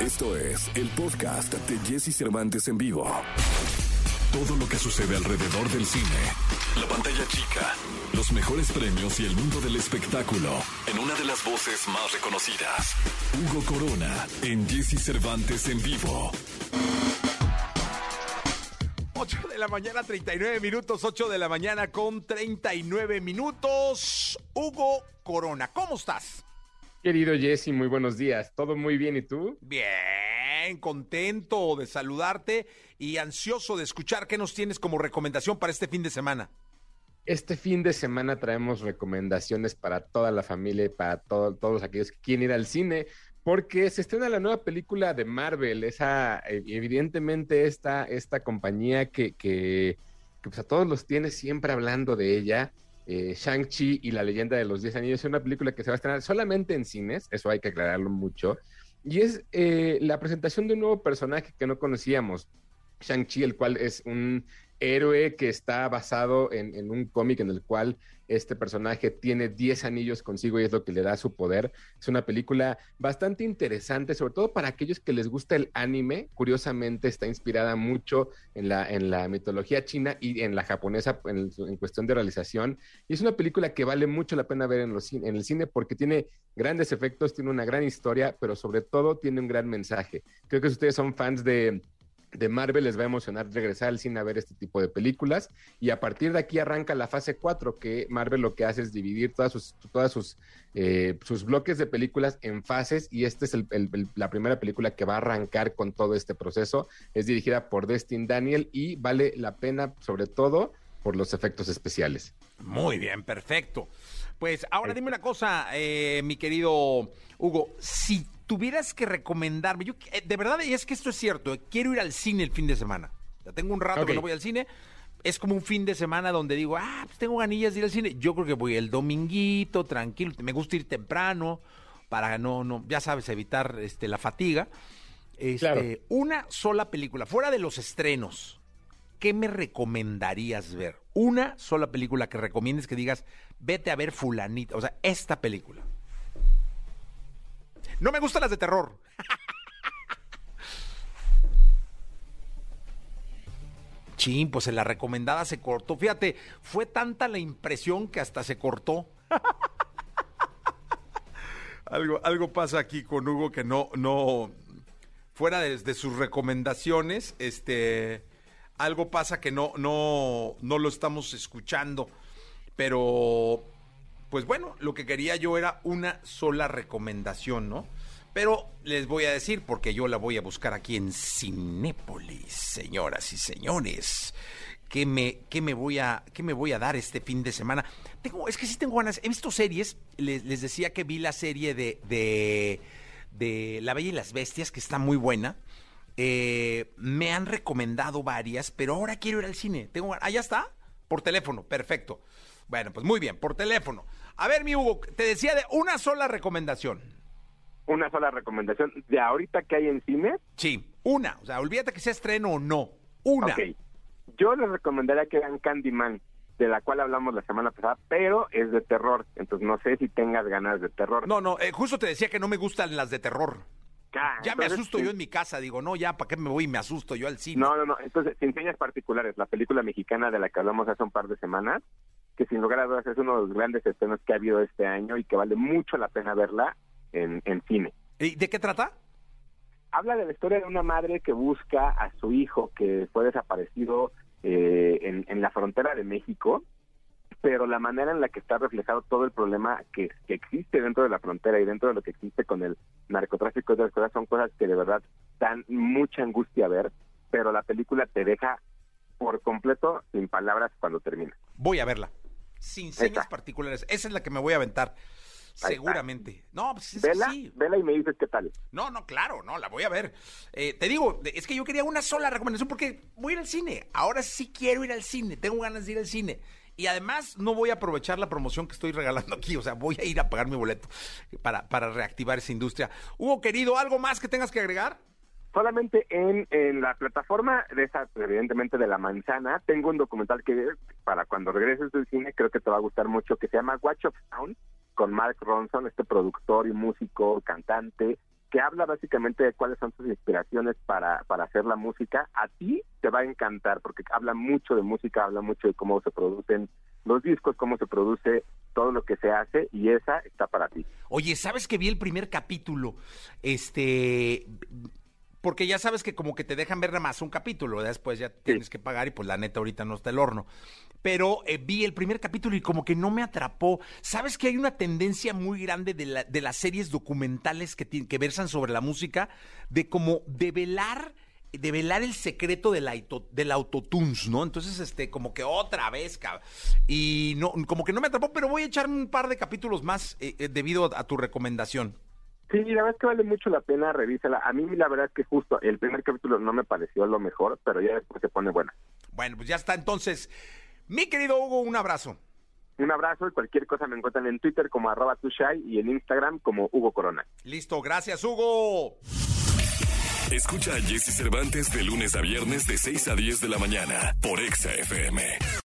Esto es el podcast de Jesse Cervantes en vivo. Todo lo que sucede alrededor del cine. La pantalla chica. Los mejores premios y el mundo del espectáculo. En una de las voces más reconocidas. Hugo Corona. En Jesse Cervantes en vivo. 8 de la mañana, 39 minutos. 8 de la mañana con 39 minutos. Hugo Corona, ¿cómo estás? Querido Jesse, muy buenos días. ¿Todo muy bien y tú? Bien, contento de saludarte y ansioso de escuchar qué nos tienes como recomendación para este fin de semana. Este fin de semana traemos recomendaciones para toda la familia y para todos aquellos que quieren ir al cine, porque se estrena la nueva película de Marvel, esa eh, evidentemente esta, esta compañía que, que, que pues a todos los tiene siempre hablando de ella eh, Shang-Chi y la leyenda de los 10 anillos. Es una película que se va a estrenar solamente en cines, eso hay que aclararlo mucho. Y es eh, la presentación de un nuevo personaje que no conocíamos, Shang-Chi, el cual es un héroe que está basado en, un cómic en el cual este personaje tiene 10 anillos consigo y es lo que le da su poder. Es una película bastante interesante, sobre todo para aquellos que les gusta el anime. Curiosamente está inspirada mucho en la, en la mitología china y en la japonesa en, cuestión de realización. Y es una película que vale mucho la pena ver en, los, en el cine porque tiene grandes efectos, tiene una gran historia, pero sobre todo tiene un gran mensaje. Creo que si ustedes son fans de de Marvel les va a emocionar regresar al cine a ver este tipo de películas y a partir de aquí arranca la fase 4 que Marvel lo que hace es dividir todas sus, todas sus, eh, sus bloques de películas en fases y esta es la primera película que va a arrancar con todo este proceso. Es dirigida por Destin Daniel y vale la pena sobre todo por los efectos especiales. Muy bien, perfecto. Pues ahora dime una cosa, eh, mi querido Hugo, si tuvieras que recomendarme, yo eh, de verdad, y es que esto es cierto, eh, quiero ir al cine el fin de semana. Ya tengo un rato que no voy al cine. Es como un fin de semana donde digo, ah, pues tengo ganillas de ir al cine. Yo creo que voy el dominguito, tranquilo. Me gusta ir temprano para no, no, ya sabes, evitar este, la fatiga. Este, Una sola película, fuera de los estrenos, ¿qué me recomendarías ver? Una sola película que recomiendes que digas, vete a ver fulanita, o sea, esta película. No me gustan las de terror. Chin, pues en la recomendada se cortó. Fíjate, fue tanta la impresión que hasta se cortó. algo, algo pasa aquí con Hugo que no, no, fuera de, sus recomendaciones, este, algo pasa que no, no, no lo estamos escuchando. Pero pues bueno, lo que quería yo era una sola recomendación, ¿no? Pero les voy a decir, porque yo la voy a buscar aquí en Cinépolis, señoras y señores. ¿Qué me, qué me, voy, a, qué me voy a dar este fin de semana? Tengo, es que sí tengo ganas. He visto series. Les, les decía que vi la serie de, de, de, La Bella y las Bestias, que está muy buena. Eh, me han recomendado varias, pero ahora quiero ir al cine. Tengo, ah, ya está. Por teléfono, perfecto. Bueno, pues muy bien, por teléfono. A ver, mi Hugo, te decía de una sola recomendación. Una sola recomendación de ahorita que hay en cine. Sí, una. O sea, olvídate que sea estreno o no. Una. Ok. Yo les recomendaría que vean Candyman, de la cual hablamos la semana pasada, pero es de terror. Entonces no sé si tengas ganas de terror. No, no, eh, justo te decía que no me gustan las de terror. ya me asusto yo en mi casa, digo, no, ya, ¿para qué me voy y me asusto yo al cine? No, no, no, entonces, sin señas particulares, la película mexicana de la que hablamos hace un par de semanas, que sin lugar a dudas es uno de los grandes estrenos que ha habido este año y que vale mucho la pena verla en, cine. ¿Y de qué trata? Habla de la historia de una madre que busca a su hijo que fue desaparecido eh, en, la frontera de México, pero la manera en la que está reflejado todo el problema que, que existe dentro de la frontera y dentro de lo que existe con el narcotráfico y otras cosas son cosas que de verdad dan mucha angustia ver, pero la película te deja por completo sin palabras cuando termina. Voy a verla sin señas particulares. Esa es la que me voy a aventar. Seguramente. No, pues es vela, sí. Vela y me dices qué tal. No, no, claro, no, la voy a ver. Eh, te digo, es que yo quería una sola recomendación porque voy a ir al cine. Ahora sí quiero ir al cine, tengo ganas de ir al cine. Y además no voy a aprovechar la promoción que estoy regalando aquí, o sea, voy a ir a pagar mi boleto para, para reactivar esa industria. Hugo, querido, ¿algo más que tengas que agregar? Solamente en, en la plataforma de esa, evidentemente de la manzana, tengo un documental que para cuando regreses del cine creo que te va a gustar mucho, que se llama Watch of Sound, con Mark Ronson, este productor y músico, cantante, que habla básicamente de cuáles son sus inspiraciones para, para hacer la música, a ti te va a encantar porque habla mucho de música, habla mucho de cómo se producen los discos, cómo se produce todo lo que se hace y esa está para ti. Oye, ¿sabes que vi el primer capítulo? Este porque ya sabes que como que te dejan ver nada más un capítulo, después ya tienes que pagar y pues la neta ahorita no está el horno. Pero eh, vi el primer capítulo y como que no me atrapó. ¿Sabes que hay una tendencia muy grande de, la, de las series documentales que, que versan sobre la música de como develar develar el secreto del, del autotunes, ¿no? Entonces, este, como que otra vez, cabrón. Y no, como que no me atrapó, pero voy a echar un par de capítulos más eh, eh, debido a tu recomendación. Sí, la verdad es que vale mucho la pena, revísala. A mí la verdad es que justo el primer capítulo no me pareció lo mejor, pero ya después se pone buena. Bueno, pues ya está. Entonces, mi querido Hugo, un abrazo. Un abrazo y cualquier cosa me encuentran en Twitter como arroba tushai y en Instagram como Hugo Corona. Listo, gracias Hugo. Escucha a Jesse Cervantes de lunes a viernes de 6 a 10 de la mañana por Exa FM.